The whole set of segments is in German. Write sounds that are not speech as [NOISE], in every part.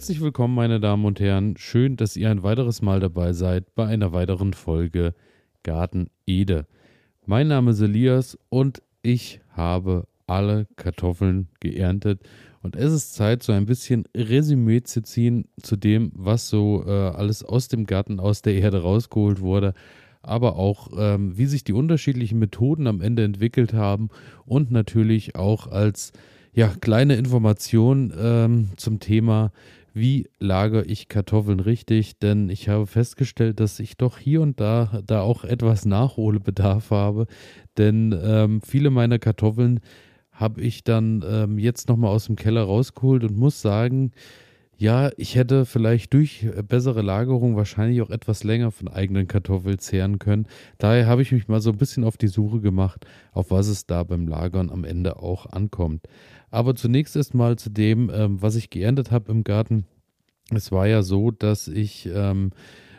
Herzlich willkommen, meine Damen und Herren. Schön, dass ihr ein weiteres Mal dabei seid bei einer weiteren Folge Garten Ede. Mein Name ist Elias und ich habe alle Kartoffeln geerntet. Und es ist Zeit, so ein bisschen Resümee zu ziehen zu dem, was so äh, alles aus dem Garten, aus der Erde rausgeholt wurde. Aber auch, ähm, wie sich die unterschiedlichen Methoden am Ende entwickelt haben. Und natürlich auch als ja, kleine Information ähm, zum Thema, wie lagere ich Kartoffeln richtig, denn ich habe festgestellt, dass ich doch hier und da da auch etwas Nachholbedarf habe, denn ähm, viele meiner Kartoffeln habe ich dann ähm, jetzt nochmal aus dem Keller rausgeholt und muss sagen, ja, ich hätte vielleicht durch bessere Lagerung wahrscheinlich auch etwas länger von eigenen Kartoffeln zehren können. Daher habe ich mich mal so ein bisschen auf die Suche gemacht, auf was es da beim Lagern am Ende auch ankommt. Aber zunächst erstmal zu dem, ähm, was ich geerntet habe im Garten. Es war ja so, dass ich ähm,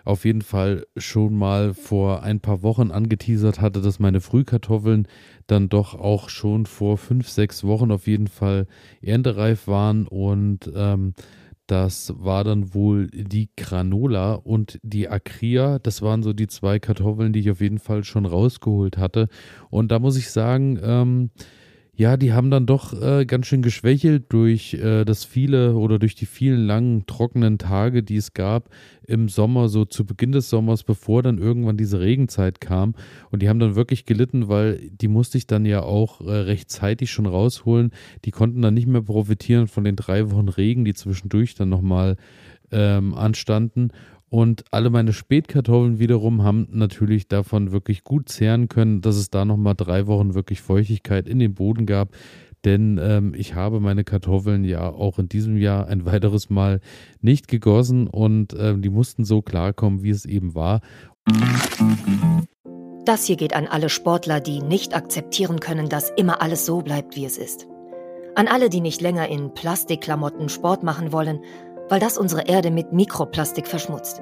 auf jeden Fall schon mal vor ein paar Wochen angeteasert hatte, dass meine Frühkartoffeln dann doch auch schon vor fünf, sechs Wochen auf jeden Fall erntereif waren und ähm, das war dann wohl die Granola und die Acria. Das waren so die zwei Kartoffeln, die ich auf jeden Fall schon rausgeholt hatte. Und da muss ich sagen, ähm, ja, die haben dann doch äh, ganz schön geschwächelt durch äh, das viele oder durch die vielen langen trockenen Tage, die es gab im Sommer, so zu Beginn des Sommers, bevor dann irgendwann diese Regenzeit kam. Und die haben dann wirklich gelitten, weil die musste ich dann ja auch äh, rechtzeitig schon rausholen. Die konnten dann nicht mehr profitieren von den drei Wochen Regen, die zwischendurch dann nochmal ähm, anstanden. Und alle meine Spätkartoffeln wiederum haben natürlich davon wirklich gut zehren können, dass es da nochmal drei Wochen wirklich Feuchtigkeit in den Boden gab. Denn ähm, ich habe meine Kartoffeln ja auch in diesem Jahr ein [LAUGHS] weiteres Mal nicht gegossen und ähm, die mussten so klarkommen, wie es eben war. Das hier geht an alle Sportler, die nicht akzeptieren können, dass immer alles so bleibt, wie es ist. An alle, die nicht länger in Plastikklamotten Sport machen wollen weil das unsere Erde mit Mikroplastik verschmutzt.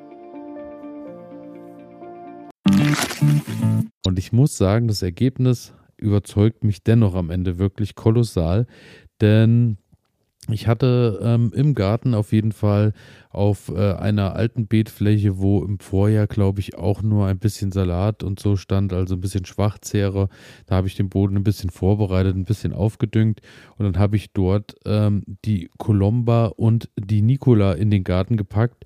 Und ich muss sagen, das Ergebnis überzeugt mich dennoch am Ende wirklich kolossal, denn ich hatte ähm, im Garten auf jeden Fall auf äh, einer alten Beetfläche, wo im Vorjahr, glaube ich, auch nur ein bisschen Salat und so stand, also ein bisschen Schwachzehrer. Da habe ich den Boden ein bisschen vorbereitet, ein bisschen aufgedüngt und dann habe ich dort ähm, die Colomba und die Nicola in den Garten gepackt.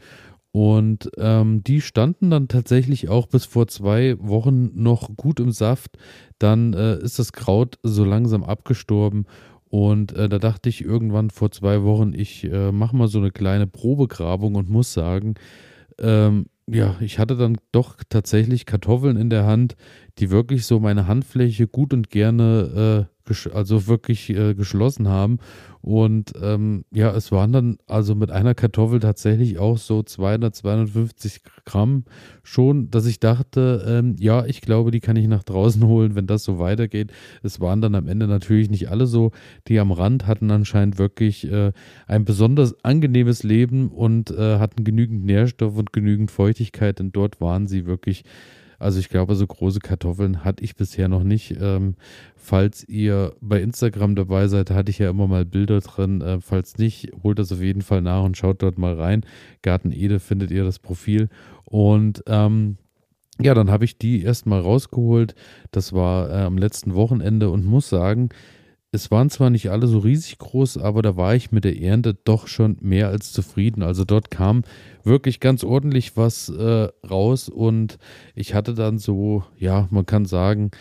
Und ähm, die standen dann tatsächlich auch bis vor zwei Wochen noch gut im Saft. Dann äh, ist das Kraut so langsam abgestorben und äh, da dachte ich irgendwann vor zwei Wochen, ich äh, mache mal so eine kleine Probegrabung und muss sagen, ähm, ja, ich hatte dann doch tatsächlich Kartoffeln in der Hand, die wirklich so meine Handfläche gut und gerne, äh, also wirklich äh, geschlossen haben. Und ähm, ja, es waren dann also mit einer Kartoffel tatsächlich auch so 200, 250 Gramm schon, dass ich dachte, ähm, ja, ich glaube, die kann ich nach draußen [LAUGHS] holen, wenn das so weitergeht. Es waren dann am Ende natürlich nicht alle so. Die am Rand hatten anscheinend wirklich äh, ein besonders angenehmes Leben und äh, hatten genügend Nährstoff und genügend Feuchtigkeit, denn dort waren sie wirklich also ich glaube, so große Kartoffeln hatte ich bisher noch nicht. Ähm, falls ihr bei Instagram dabei seid, hatte ich ja immer mal Bilder drin. Äh, falls nicht, holt das auf jeden Fall nach und schaut dort mal rein. Garten Ede findet ihr das Profil. Und ähm, ja, dann habe ich die erstmal rausgeholt. Das war äh, am letzten Wochenende und muss sagen, es waren zwar nicht alle so riesig groß, aber da war ich mit der Ernte doch schon mehr als zufrieden. Also dort kam wirklich ganz ordentlich was äh, raus und ich hatte dann so, ja, man kann sagen,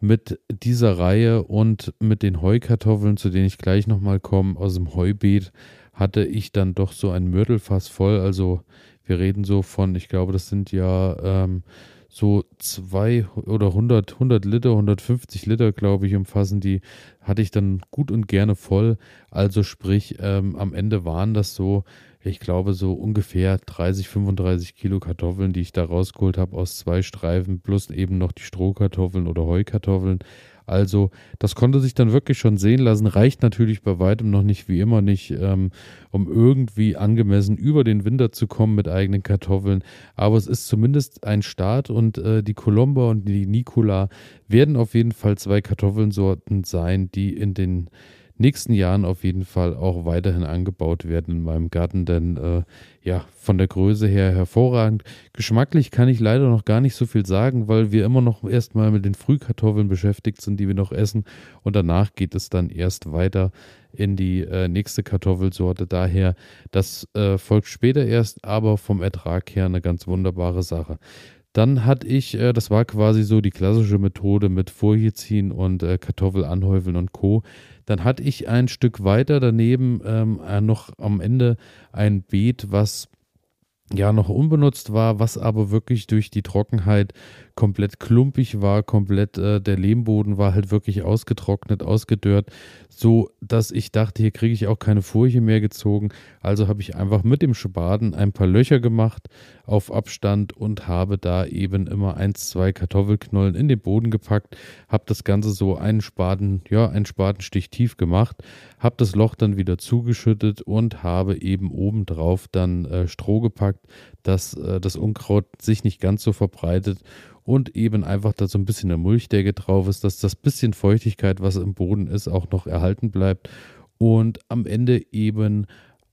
mit dieser Reihe und mit den Heukartoffeln, zu denen ich gleich nochmal komme, aus dem Heubeet, hatte ich dann doch so ein Mörtelfass voll. Also wir reden so von, ich glaube, das sind ja ähm, so zwei oder 100, 100 Liter, 150 Liter, glaube ich, umfassen die, hatte ich dann gut und gerne voll. Also sprich, ähm, am Ende waren das so, ich glaube, so ungefähr 30, 35 Kilo Kartoffeln, die ich da rausgeholt habe aus zwei Streifen, plus eben noch die Strohkartoffeln oder Heukartoffeln. Also das konnte sich dann wirklich schon sehen lassen, reicht natürlich bei weitem noch nicht, wie immer nicht, ähm, um irgendwie angemessen über den Winter zu kommen mit eigenen Kartoffeln. Aber es ist zumindest ein Start und äh, die Colomba und die Nicola werden auf jeden Fall zwei Kartoffelsorten sein, die in den nächsten Jahren auf jeden Fall auch weiterhin angebaut werden in meinem Garten, denn äh, ja, von der Größe her hervorragend. Geschmacklich kann ich leider noch gar nicht so viel sagen, weil wir immer noch erstmal mit den Frühkartoffeln beschäftigt sind, die wir noch essen und danach geht es dann erst weiter in die äh, nächste Kartoffelsorte. Daher, das äh, folgt später erst, aber vom Ertrag her eine ganz wunderbare Sache. Dann hatte ich, äh, das war quasi so die klassische Methode mit Folie ziehen und äh, Kartoffel anhäufeln und Co. Dann hatte ich ein Stück weiter daneben ähm, äh, noch am Ende ein Beet, was ja noch unbenutzt war, was aber wirklich durch die Trockenheit komplett klumpig war, komplett äh, der Lehmboden war halt wirklich ausgetrocknet, ausgedörrt, so dass ich dachte, hier kriege ich auch keine Furche mehr gezogen. Also habe ich einfach mit dem Spaten ein paar Löcher gemacht auf Abstand und habe da eben immer eins, zwei Kartoffelknollen in den Boden gepackt, habe das Ganze so einen Spaten, ja, einen Spatenstich tief gemacht, habe das Loch dann wieder zugeschüttet und habe eben obendrauf dann äh, Stroh gepackt, dass äh, das Unkraut sich nicht ganz so verbreitet und eben einfach da so ein bisschen eine Mulchdecke drauf ist, dass das bisschen Feuchtigkeit, was im Boden ist, auch noch erhalten bleibt und am Ende eben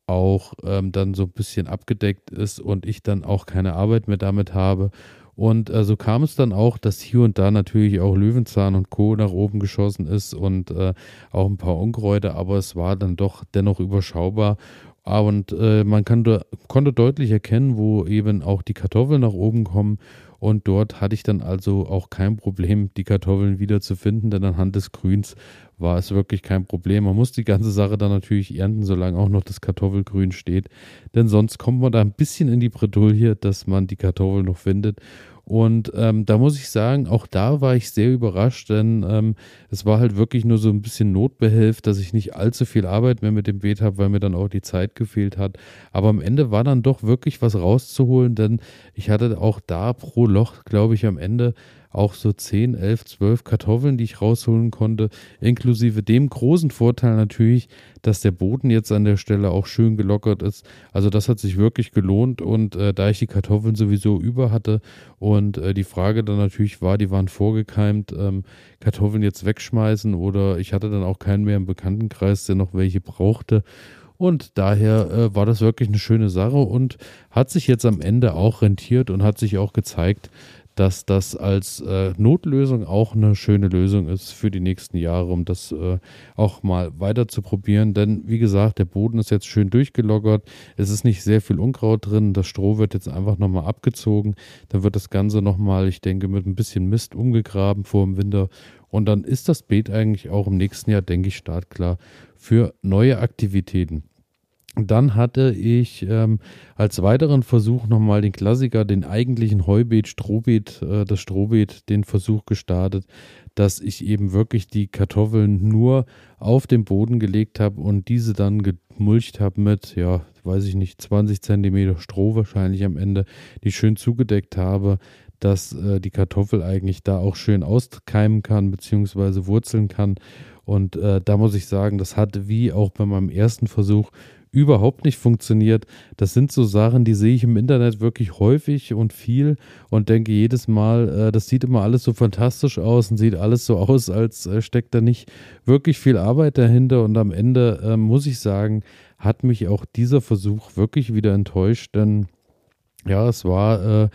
auch ähm, dann so ein bisschen abgedeckt ist und ich dann auch keine Arbeit mehr damit habe. Und äh, so kam es dann auch, dass hier und da natürlich auch Löwenzahn und Co. nach oben geschossen ist und äh, auch ein paar Unkräuter, aber es war dann doch dennoch überschaubar. Und äh, man kann, konnte deutlich erkennen, wo eben auch die Kartoffeln nach oben kommen und dort hatte ich dann also auch kein Problem, die Kartoffeln wieder zu finden, denn anhand des Grüns war es wirklich kein Problem. Man muss die ganze Sache dann natürlich ernten, solange auch noch das Kartoffelgrün steht. Denn sonst kommt man da ein bisschen in die Bredouille, dass man die Kartoffeln noch findet. Und ähm, da muss ich sagen, auch da war ich sehr überrascht, denn ähm, es war halt wirklich nur so ein bisschen Notbehelf, dass ich nicht allzu viel Arbeit mehr mit dem Beet habe, weil mir dann auch die Zeit gefehlt hat. Aber am Ende war dann doch wirklich was rauszuholen, denn ich hatte auch da pro Loch, glaube ich, am Ende auch so 10, 11, 12 Kartoffeln, die ich rausholen konnte, inklusive dem großen Vorteil natürlich, dass der Boden jetzt an der Stelle auch schön gelockert ist. Also das hat sich wirklich gelohnt und äh, da ich die Kartoffeln sowieso über hatte und äh, die Frage dann natürlich war, die waren vorgekeimt, ähm, Kartoffeln jetzt wegschmeißen oder ich hatte dann auch keinen mehr im Bekanntenkreis, der noch welche brauchte. Und daher äh, war das wirklich eine schöne Sache und hat sich jetzt am Ende auch rentiert und hat sich auch gezeigt, dass das als äh, Notlösung auch eine schöne Lösung ist für die nächsten Jahre, um das äh, auch mal weiter zu probieren. Denn wie gesagt, der Boden ist jetzt schön durchgelockert. Es ist nicht sehr viel Unkraut drin. Das Stroh wird jetzt einfach nochmal abgezogen. Dann wird das Ganze nochmal, ich denke, mit ein bisschen Mist umgegraben vor dem Winter. Und dann ist das Beet eigentlich auch im nächsten Jahr, denke ich, startklar für neue Aktivitäten. Dann hatte ich ähm, als weiteren Versuch nochmal den Klassiker, den eigentlichen Heubeet, Strohbeet, äh, das Strohbeet, den Versuch gestartet, dass ich eben wirklich die Kartoffeln nur auf den Boden gelegt habe und diese dann gemulcht habe mit, ja, weiß ich nicht, 20 Zentimeter Stroh wahrscheinlich am Ende, die schön zugedeckt habe, dass äh, die Kartoffel eigentlich da auch schön auskeimen kann, beziehungsweise wurzeln kann. Und äh, da muss ich sagen, das hat wie auch bei meinem ersten Versuch überhaupt nicht funktioniert. Das sind so Sachen, die sehe ich im Internet wirklich häufig und viel und denke jedes Mal, äh, das sieht immer alles so fantastisch aus und sieht alles so [LAUGHS] aus, als äh, steckt da nicht wirklich viel Arbeit dahinter. Und am Ende äh, muss ich sagen, hat mich auch dieser Versuch wirklich wieder enttäuscht, denn ja, es war äh,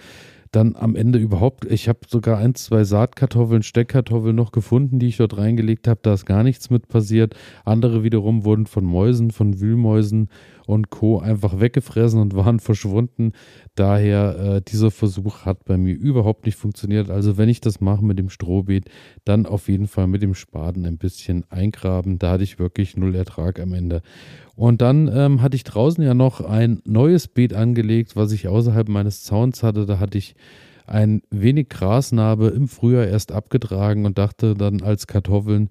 dann am Ende überhaupt, ich habe sogar ein, zwei Saatkartoffeln, Steckkartoffeln noch gefunden, die ich dort reingelegt habe. Da ist gar nichts mit passiert. Andere wiederum wurden von Mäusen, von Wühlmäusen und Co. einfach weggefressen und waren verschwunden. Daher, äh, dieser Versuch hat bei mir überhaupt nicht funktioniert. Also, wenn ich das mache mit dem Strohbeet, dann auf jeden Fall mit dem Spaten ein bisschen eingraben. Da hatte ich wirklich null Ertrag am Ende. Und dann ähm, hatte ich draußen ja noch ein neues Beet angelegt, was ich außerhalb meines Zauns hatte. Da hatte ich ein wenig Grasnarbe im Frühjahr erst abgetragen und dachte dann als Kartoffeln,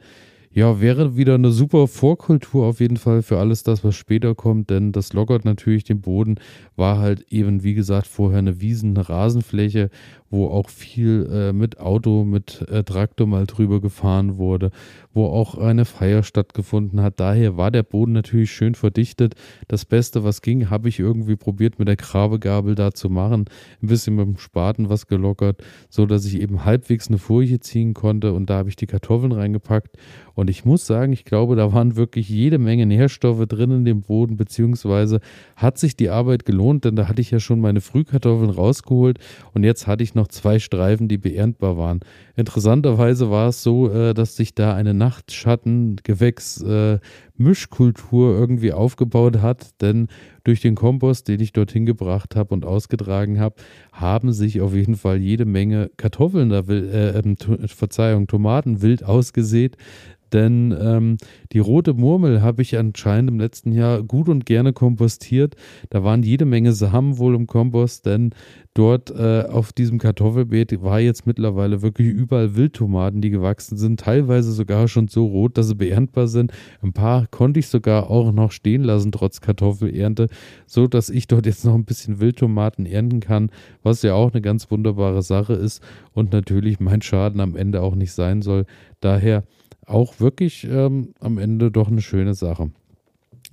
ja, wäre wieder eine super Vorkultur auf jeden Fall für alles das, was später kommt, denn das lockert natürlich den Boden, war halt eben, wie gesagt, vorher eine Wiesen, eine Rasenfläche, wo auch viel äh, mit Auto, mit äh, Traktor mal drüber gefahren wurde, wo auch eine Feier stattgefunden hat. Daher war der Boden natürlich schön verdichtet. Das Beste, was ging, habe ich irgendwie probiert mit der Grabegabel da zu machen, ein bisschen mit dem Spaten was gelockert, so dass ich eben halbwegs eine Furche ziehen konnte und da habe ich die Kartoffeln reingepackt und ich muss sagen, ich glaube, da waren wirklich jede Menge Nährstoffe drin in dem Boden, beziehungsweise hat sich die Arbeit gelohnt, denn da hatte ich ja schon meine Frühkartoffeln rausgeholt und jetzt hatte ich noch zwei Streifen, die beerntbar waren. Interessanterweise war es so, äh, dass sich da eine Nachtschattengewächs äh, Mischkultur irgendwie aufgebaut hat, denn durch den Kompost, den ich dorthin gebracht habe und ausgetragen habe, haben sich auf jeden Fall jede Menge Kartoffeln, äh, äh, Verzeihung, Tomaten wild ausgesät. Denn ähm, die rote Murmel habe ich anscheinend im letzten Jahr gut und gerne kompostiert. Da waren jede Menge Samen wohl im Kompost, denn dort äh, auf diesem Kartoffelbeet war jetzt mittlerweile wirklich überall Wildtomaten, die gewachsen sind. Teilweise sogar schon so rot, dass sie beerntbar sind. Ein paar konnte ich sogar auch noch stehen lassen, trotz Kartoffelernte, so dass ich dort jetzt noch ein bisschen Wildtomaten ernten kann, was ja auch eine ganz wunderbare Sache ist und natürlich mein Schaden am Ende auch nicht sein soll. Daher auch wirklich ähm, am Ende doch eine schöne Sache.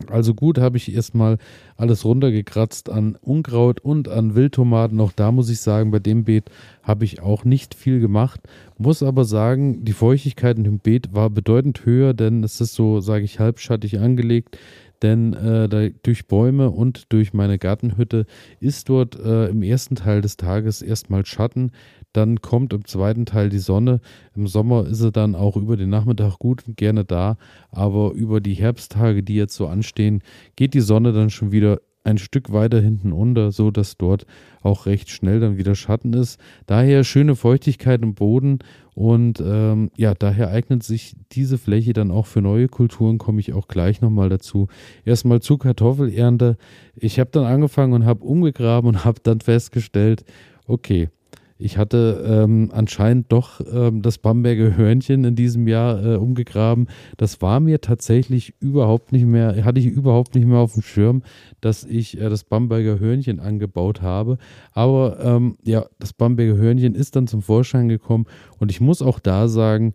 Also gut habe ich erstmal alles runtergekratzt an Unkraut und an Wildtomaten. Auch da muss ich sagen, bei dem Beet habe ich auch nicht viel gemacht. Muss aber sagen, die Feuchtigkeit in dem Beet war bedeutend höher, denn es ist so, sage ich, halbschattig angelegt. Denn äh, durch Bäume und durch meine Gartenhütte ist dort äh, im ersten Teil des Tages erstmal Schatten. Dann kommt im zweiten Teil die Sonne. Im Sommer ist sie dann auch über den Nachmittag gut und gerne da. Aber über die Herbsttage, die jetzt so anstehen, geht die Sonne dann schon wieder ein Stück weiter hinten unter, so dass dort auch recht schnell dann wieder Schatten ist. Daher schöne Feuchtigkeit im Boden und ähm, ja, daher eignet sich diese Fläche dann auch für neue Kulturen, komme ich auch gleich nochmal dazu. Erstmal zu Kartoffelernte. Ich habe dann angefangen und habe umgegraben und habe dann festgestellt, okay, ich hatte ähm, anscheinend doch ähm, das Bamberger Hörnchen in diesem Jahr äh, umgegraben. Das war mir tatsächlich überhaupt nicht mehr, hatte ich überhaupt nicht mehr auf dem Schirm, dass ich äh, das Bamberger Hörnchen angebaut habe. Aber ähm, ja, das Bamberger Hörnchen ist dann zum Vorschein gekommen und ich muss auch da sagen,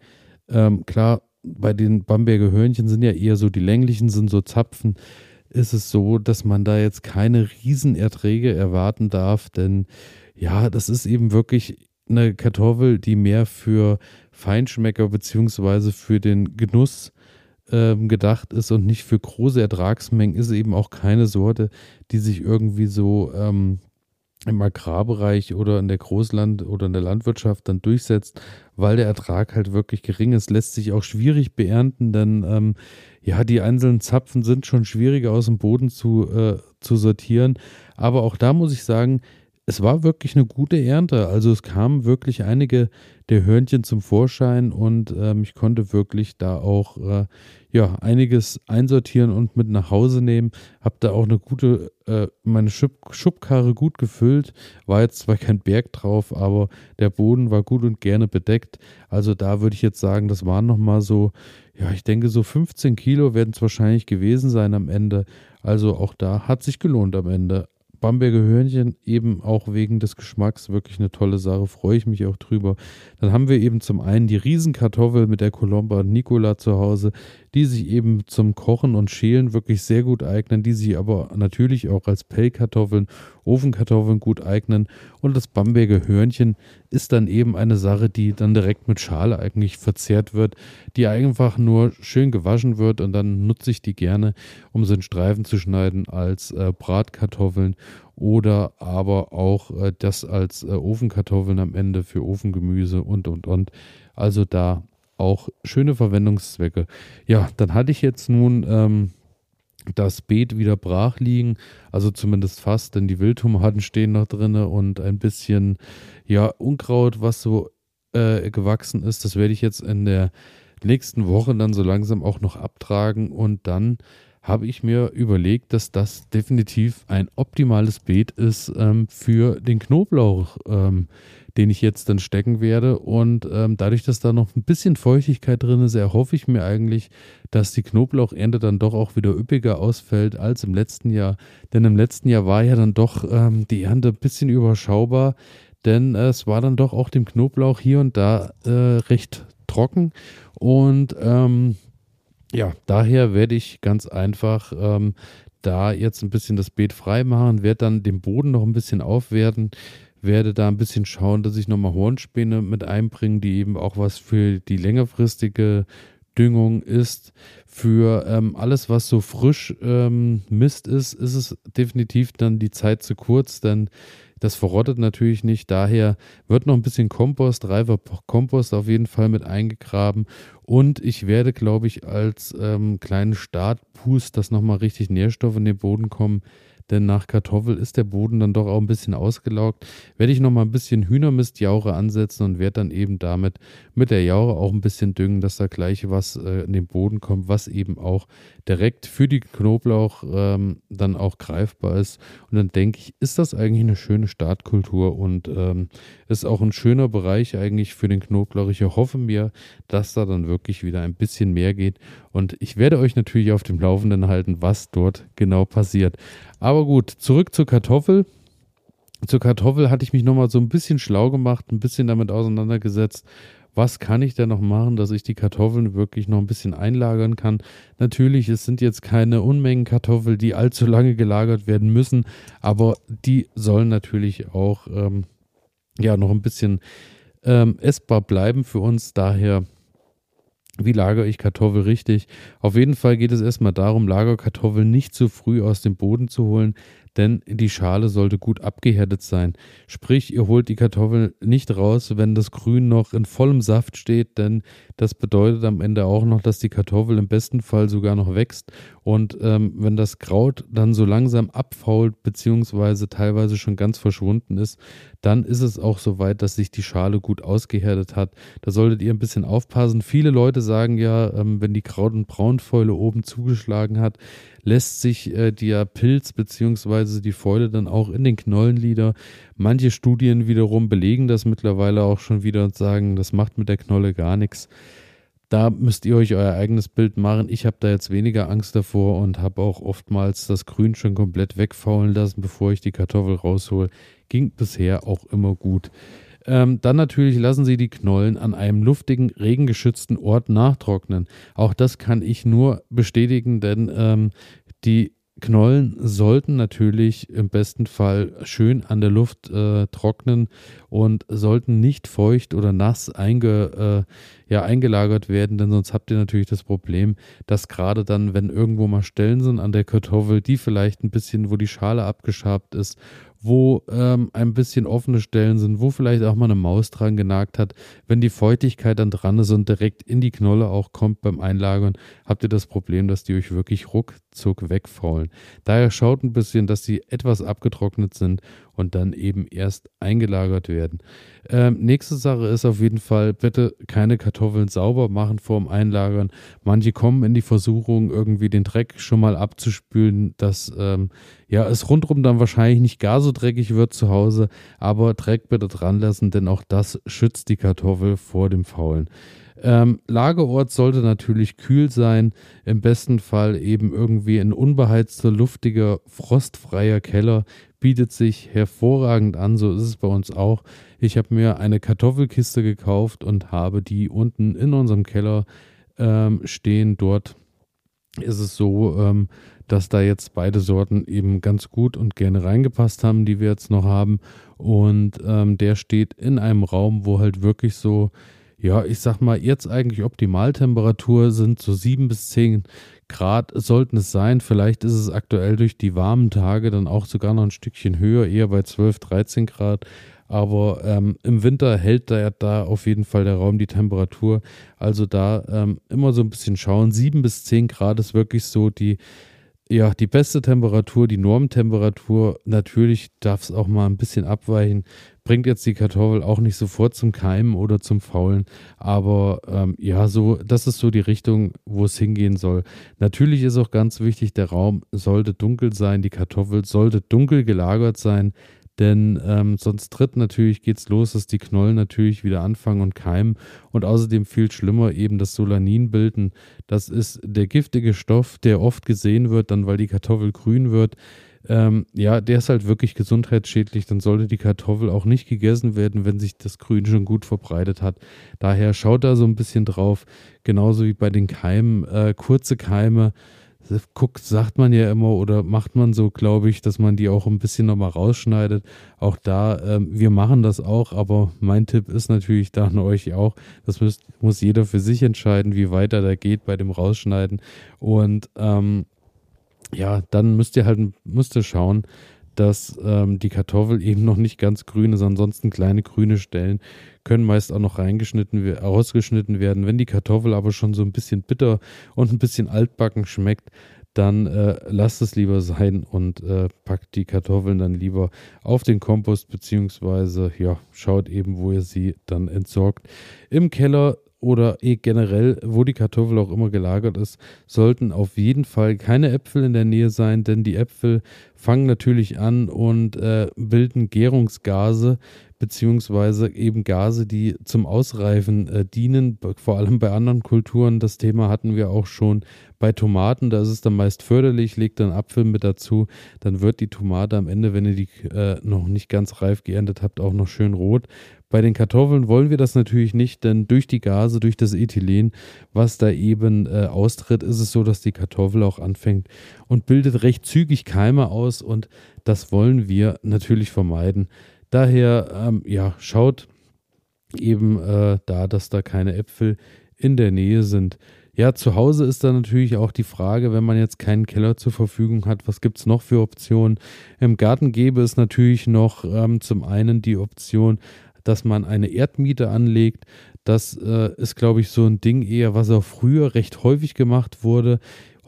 ähm, klar, bei den Bamberger Hörnchen sind ja eher so die länglichen, sind so Zapfen ist es so, dass man da jetzt keine Riesenerträge erwarten darf, denn ja, das ist eben wirklich eine Kartoffel, die mehr für Feinschmecker beziehungsweise für den Genuss ähm, gedacht ist und nicht für große Ertragsmengen, ist eben auch keine Sorte, die sich irgendwie so ähm, im Agrarbereich oder in der Großland- oder in der Landwirtschaft dann durchsetzt, weil der Ertrag halt wirklich gering ist, lässt sich auch schwierig beernten, denn ähm, ja, die einzelnen Zapfen sind schon schwieriger aus dem Boden zu, äh, zu sortieren. Aber auch da muss ich sagen, es war wirklich eine gute Ernte. Also es kamen wirklich einige der Hörnchen zum Vorschein und ähm, ich konnte wirklich da auch äh, ja einiges einsortieren und mit nach Hause nehmen. Hab da auch eine gute, äh, meine Schub Schubkarre gut gefüllt. War jetzt zwar kein Berg drauf, aber der Boden war gut und gerne bedeckt. Also da würde ich jetzt sagen, das waren nochmal so, ja, ich denke so 15 Kilo werden es wahrscheinlich gewesen sein am Ende. Also auch da hat sich gelohnt am Ende. Bamberger Hörnchen eben auch wegen des Geschmacks wirklich eine tolle Sache, freue ich mich auch drüber. Dann haben wir eben zum einen die Riesenkartoffel mit der Colomba Nicola zu Hause, die sich eben zum Kochen und Schälen wirklich sehr gut eignen, die sich aber natürlich auch als Pellkartoffeln, Ofenkartoffeln gut eignen. Und das Bamberger Hörnchen ist dann eben eine Sache, die dann direkt mit Schale eigentlich verzehrt wird, die einfach nur schön gewaschen wird und dann nutze ich die gerne, um sie in Streifen zu schneiden als äh, Bratkartoffeln oder aber auch äh, das als äh, Ofenkartoffeln am Ende für Ofengemüse und und und. Also da auch schöne Verwendungszwecke. Ja, dann hatte ich jetzt nun ähm, das Beet wieder brach liegen, also zumindest fast, denn die Wildtomaten stehen noch drin und ein bisschen ja Unkraut, was so äh, gewachsen ist. Das werde ich jetzt in der nächsten Woche dann so langsam auch noch abtragen und dann habe ich mir überlegt, dass das definitiv ein optimales Beet ist ähm, für den Knoblauch, ähm, den ich jetzt dann stecken werde. Und ähm, dadurch, dass da noch ein bisschen Feuchtigkeit drin ist, erhoffe ich mir eigentlich, dass die Knoblauchernte dann doch auch wieder üppiger ausfällt als im letzten Jahr. Denn im letzten Jahr war ja dann doch ähm, die Ernte ein bisschen überschaubar, denn äh, es war dann doch auch dem Knoblauch hier und da äh, recht trocken. Und ähm, ja, daher werde ich ganz einfach ähm, da jetzt ein bisschen das Beet frei machen, werde dann den Boden noch ein bisschen aufwerten, werde da ein bisschen schauen, dass ich nochmal Hornspäne mit einbringe, die eben auch was für die längerfristige Düngung ist. Für ähm, alles, was so frisch ähm, Mist ist, ist es definitiv dann die Zeit zu kurz, denn das verrottet natürlich nicht. Daher wird noch ein bisschen Kompost, reifer Kompost auf jeden Fall mit eingegraben. Und ich werde, glaube ich, als ähm, kleinen Startpust, dass nochmal richtig Nährstoffe in den Boden kommen, denn nach Kartoffel ist der Boden dann doch auch ein bisschen ausgelaugt. Werde ich noch mal ein bisschen Hühnermistjaure ansetzen und werde dann eben damit mit der Jaure auch ein bisschen düngen, dass da gleich was äh, in den Boden kommt, was eben auch direkt für die Knoblauch ähm, dann auch greifbar ist. Und dann denke ich, ist das eigentlich eine schöne Startkultur und ähm, ist auch ein schöner Bereich eigentlich für den Knoblauch. Ich hoffe mir, dass da dann wirklich wieder ein bisschen mehr geht. Und ich werde euch natürlich auf dem Laufenden halten, was dort genau passiert. Aber gut, zurück zur Kartoffel. Zur Kartoffel hatte ich mich nochmal so ein bisschen schlau gemacht, ein bisschen damit auseinandergesetzt. Was kann ich denn noch machen, dass ich die Kartoffeln wirklich noch ein bisschen einlagern kann? Natürlich, es sind jetzt keine Unmengen Kartoffeln, die allzu lange gelagert werden müssen, aber die sollen natürlich auch ähm, ja noch ein bisschen ähm, essbar bleiben für uns. Daher wie lagere ich Kartoffel richtig? Auf jeden Fall geht es erstmal darum, Lagerkartoffeln nicht zu früh aus dem Boden zu holen, denn die Schale sollte gut abgehärtet sein. Sprich, ihr holt die Kartoffel nicht raus, wenn das Grün noch in vollem Saft steht, denn das bedeutet am Ende auch noch, dass die Kartoffel im besten Fall sogar noch wächst. Und ähm, wenn das Kraut dann so langsam abfault, beziehungsweise teilweise schon ganz verschwunden ist, dann ist es auch so weit, dass sich die Schale gut ausgehärtet hat. Da solltet ihr ein bisschen aufpassen. Viele Leute sagen ja, ähm, wenn die Kraut- und Braunfäule oben zugeschlagen hat, lässt sich äh, der Pilz bzw. die Fäule dann auch in den Knollenlieder. Manche Studien wiederum belegen das mittlerweile auch schon wieder und sagen, das macht mit der Knolle gar nichts. Da müsst ihr euch euer eigenes Bild machen. Ich habe da jetzt weniger Angst davor und habe auch oftmals das Grün schon komplett wegfaulen lassen, bevor ich die Kartoffel raushole. Ging bisher auch immer gut. Ähm, dann natürlich lassen Sie die Knollen an einem luftigen, regengeschützten Ort nachtrocknen. Auch das kann ich nur bestätigen, denn ähm, die Knollen sollten natürlich im besten Fall schön an der Luft äh, trocknen und sollten nicht feucht oder nass einge, äh, ja, eingelagert werden, denn sonst habt ihr natürlich das Problem, dass gerade dann, wenn irgendwo mal Stellen sind an der Kartoffel, die vielleicht ein bisschen, wo die Schale abgeschabt ist wo ähm, ein bisschen offene Stellen sind, wo vielleicht auch mal eine Maus dran genagt hat. Wenn die Feuchtigkeit dann dran ist und direkt in die Knolle auch kommt beim Einlagern, habt ihr das Problem, dass die euch wirklich ruckzuck wegfaulen. Daher schaut ein bisschen, dass sie etwas abgetrocknet sind und dann eben erst eingelagert werden. Ähm, nächste Sache ist auf jeden Fall, bitte keine Kartoffeln sauber machen vor dem Einlagern. Manche kommen in die Versuchung, irgendwie den Dreck schon mal abzuspülen, dass ähm, ja, es rundherum dann wahrscheinlich nicht gar so dreckig wird zu Hause, aber Dreck bitte dran lassen, denn auch das schützt die Kartoffel vor dem Faulen. Ähm, Lagerort sollte natürlich kühl sein, im besten Fall eben irgendwie ein unbeheizter, luftiger, frostfreier Keller bietet sich hervorragend an, so ist es bei uns auch. Ich habe mir eine Kartoffelkiste gekauft und habe die unten in unserem Keller ähm, stehen. Dort ist es so, ähm, dass da jetzt beide Sorten eben ganz gut und gerne reingepasst haben, die wir jetzt noch haben. Und ähm, der steht in einem Raum, wo halt wirklich so, ja, ich sag mal, jetzt eigentlich Optimaltemperatur sind so sieben bis zehn Grad sollten es sein. Vielleicht ist es aktuell durch die warmen Tage dann auch sogar noch ein Stückchen höher, eher bei 12, 13 Grad. Aber ähm, im Winter hält da, da auf jeden Fall der Raum die Temperatur. Also da ähm, immer so ein bisschen schauen. 7 bis 10 Grad ist wirklich so die, ja, die beste Temperatur, die Normtemperatur. Natürlich darf es auch mal ein bisschen abweichen bringt jetzt die Kartoffel auch nicht sofort zum Keimen oder zum Faulen. Aber ähm, ja, so, das ist so die Richtung, wo es hingehen soll. Natürlich ist auch ganz wichtig, der Raum sollte dunkel sein, die Kartoffel sollte dunkel gelagert sein. Denn ähm, sonst tritt natürlich, geht's los, dass die Knollen natürlich wieder anfangen und keimen und außerdem viel schlimmer eben das Solanin bilden. Das ist der giftige Stoff, der oft gesehen wird, dann weil die Kartoffel grün wird. Ähm, ja, der ist halt wirklich gesundheitsschädlich. Dann sollte die Kartoffel auch nicht gegessen werden, wenn sich das Grün schon gut verbreitet hat. Daher schaut da so ein bisschen drauf. Genauso wie bei den Keimen. Äh, kurze Keime guckt, sagt man ja immer oder macht man so, glaube ich, dass man die auch ein bisschen nochmal rausschneidet. Auch da, ähm, wir machen das auch, aber mein Tipp ist natürlich da an euch auch, das müsst, muss jeder für sich entscheiden, wie weit er da geht bei dem Rausschneiden. Und ähm, ja, dann müsst ihr halt, müsst ihr schauen, dass ähm, die Kartoffel eben noch nicht ganz grün ist. Ansonsten kleine grüne Stellen können meist auch noch reingeschnitten, ausgeschnitten werden. Wenn die Kartoffel aber schon so ein bisschen bitter und ein bisschen altbacken schmeckt, dann äh, lasst es lieber sein und äh, packt die Kartoffeln dann lieber auf den Kompost, beziehungsweise ja, schaut eben, wo ihr sie dann entsorgt. Im Keller oder eh generell, wo die Kartoffel auch immer gelagert ist, sollten auf jeden Fall keine Äpfel in der Nähe sein, denn die Äpfel fangen natürlich an und äh, bilden Gärungsgase, beziehungsweise eben Gase, die zum Ausreifen äh, dienen, vor allem bei anderen Kulturen. Das Thema hatten wir auch schon bei Tomaten, da ist es dann meist förderlich, legt dann Apfel mit dazu, dann wird die Tomate am Ende, wenn ihr die äh, noch nicht ganz reif geerntet habt, auch noch schön rot. Bei den Kartoffeln wollen wir das natürlich nicht, denn durch die Gase, durch das Ethylen, was da eben äh, austritt, ist es so, dass die Kartoffel auch anfängt und bildet recht zügig Keime aus und das wollen wir natürlich vermeiden. Daher, ähm, ja, schaut eben äh, da, dass da keine Äpfel in der Nähe sind. Ja, zu Hause ist da natürlich auch die Frage, wenn man jetzt keinen Keller zur Verfügung hat, was gibt es noch für Optionen? Im Garten gäbe es natürlich noch ähm, zum einen die Option, dass man eine Erdmiete anlegt. Das äh, ist, glaube ich, so ein Ding eher, was auch früher recht häufig gemacht wurde.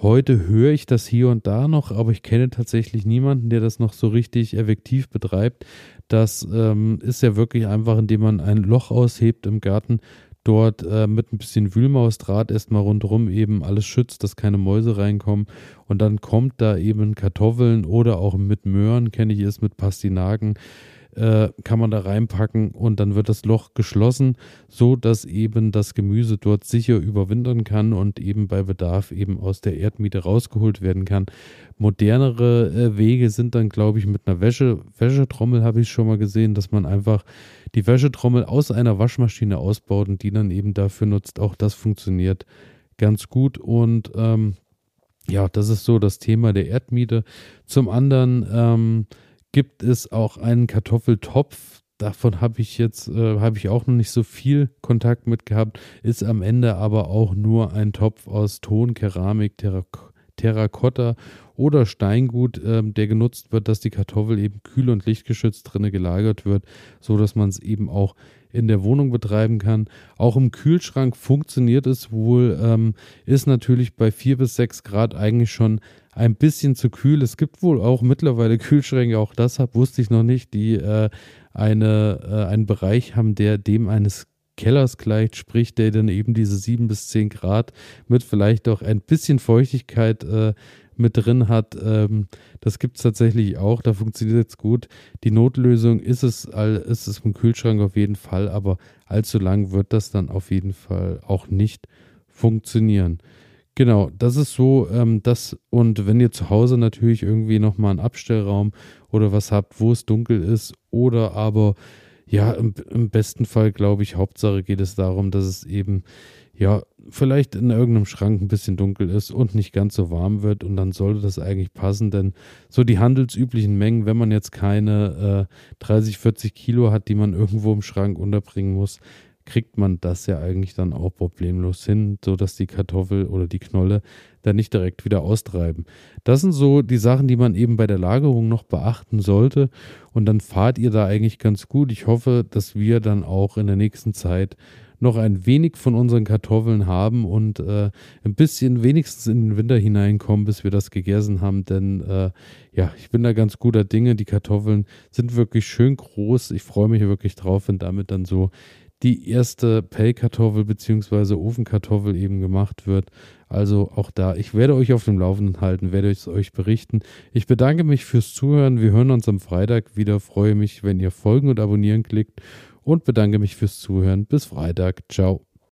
Heute höre ich das hier und da noch, aber ich kenne tatsächlich niemanden, der das noch so richtig effektiv betreibt. Das ähm, ist ja wirklich einfach, indem man ein Loch aushebt im Garten, dort äh, mit ein bisschen Wühlmausdraht erstmal rundherum eben alles schützt, dass keine Mäuse reinkommen. Und dann kommt da eben Kartoffeln oder auch mit Möhren, kenne ich es, mit Pastinaken äh, kann man da reinpacken und dann wird das Loch geschlossen, so dass eben das Gemüse dort sicher überwintern kann und eben bei Bedarf eben aus der Erdmiete rausgeholt werden kann. Modernere äh, Wege sind dann, glaube ich, mit einer Wäsche, Wäschetrommel habe ich schon mal gesehen, dass man einfach die Wäschetrommel aus einer Waschmaschine ausbaut und die dann eben dafür nutzt. Auch das funktioniert ganz gut und ähm, ja, das ist so das Thema der Erdmiete. Zum anderen ähm, gibt es auch einen Kartoffeltopf. Davon habe ich jetzt, äh, habe ich auch noch nicht so viel Kontakt mit gehabt. Ist am Ende aber auch nur ein Topf aus Ton, Keramik, Terrak Terrakotta oder Steingut, äh, der genutzt wird, dass die Kartoffel eben kühl und lichtgeschützt drinne gelagert wird, so dass man es eben auch in der Wohnung betreiben kann. Auch im Kühlschrank funktioniert es wohl, ähm, ist natürlich bei 4 bis 6 Grad eigentlich schon ein bisschen zu kühl. Es gibt wohl auch mittlerweile Kühlschränke, auch das hab, wusste ich noch nicht, die äh, eine, äh, einen Bereich haben, der dem eines Kellers gleicht, sprich, der dann eben diese 7 bis 10 Grad mit vielleicht auch ein bisschen Feuchtigkeit äh, mit drin hat. Ähm, das gibt es tatsächlich auch, da funktioniert es gut. Die Notlösung ist es, ist es im Kühlschrank auf jeden Fall, aber allzu lang wird das dann auf jeden Fall auch nicht funktionieren. Genau, das ist so, ähm, das und wenn ihr zu Hause natürlich irgendwie nochmal einen Abstellraum oder was habt, wo es dunkel ist oder aber ja, im, im besten Fall glaube ich, Hauptsache geht es darum, dass es eben ja, vielleicht in irgendeinem Schrank ein bisschen dunkel ist und nicht ganz so warm wird und dann sollte das eigentlich passen, denn so die handelsüblichen Mengen, wenn man jetzt keine äh, 30, 40 Kilo hat, die man irgendwo im Schrank unterbringen muss, kriegt man das ja eigentlich dann auch problemlos hin, sodass die Kartoffel oder die Knolle dann nicht direkt wieder austreiben. Das sind so die Sachen, die man eben bei der Lagerung noch beachten sollte. Und dann fahrt ihr da eigentlich ganz gut. Ich hoffe, dass wir dann auch in der nächsten Zeit noch ein wenig von unseren Kartoffeln haben und äh, ein bisschen wenigstens in den Winter hineinkommen, bis wir das gegessen haben. Denn äh, ja, ich bin da ganz guter Dinge. Die Kartoffeln sind wirklich schön groß. Ich freue mich wirklich drauf, wenn damit dann so die erste Pellkartoffel bzw. Ofenkartoffel eben gemacht wird. Also auch da, ich werde euch auf dem Laufenden halten, werde es euch berichten. Ich bedanke mich fürs Zuhören. Wir hören uns am Freitag wieder. Freue mich, wenn ihr folgen und abonnieren klickt und bedanke mich fürs Zuhören. Bis Freitag. Ciao.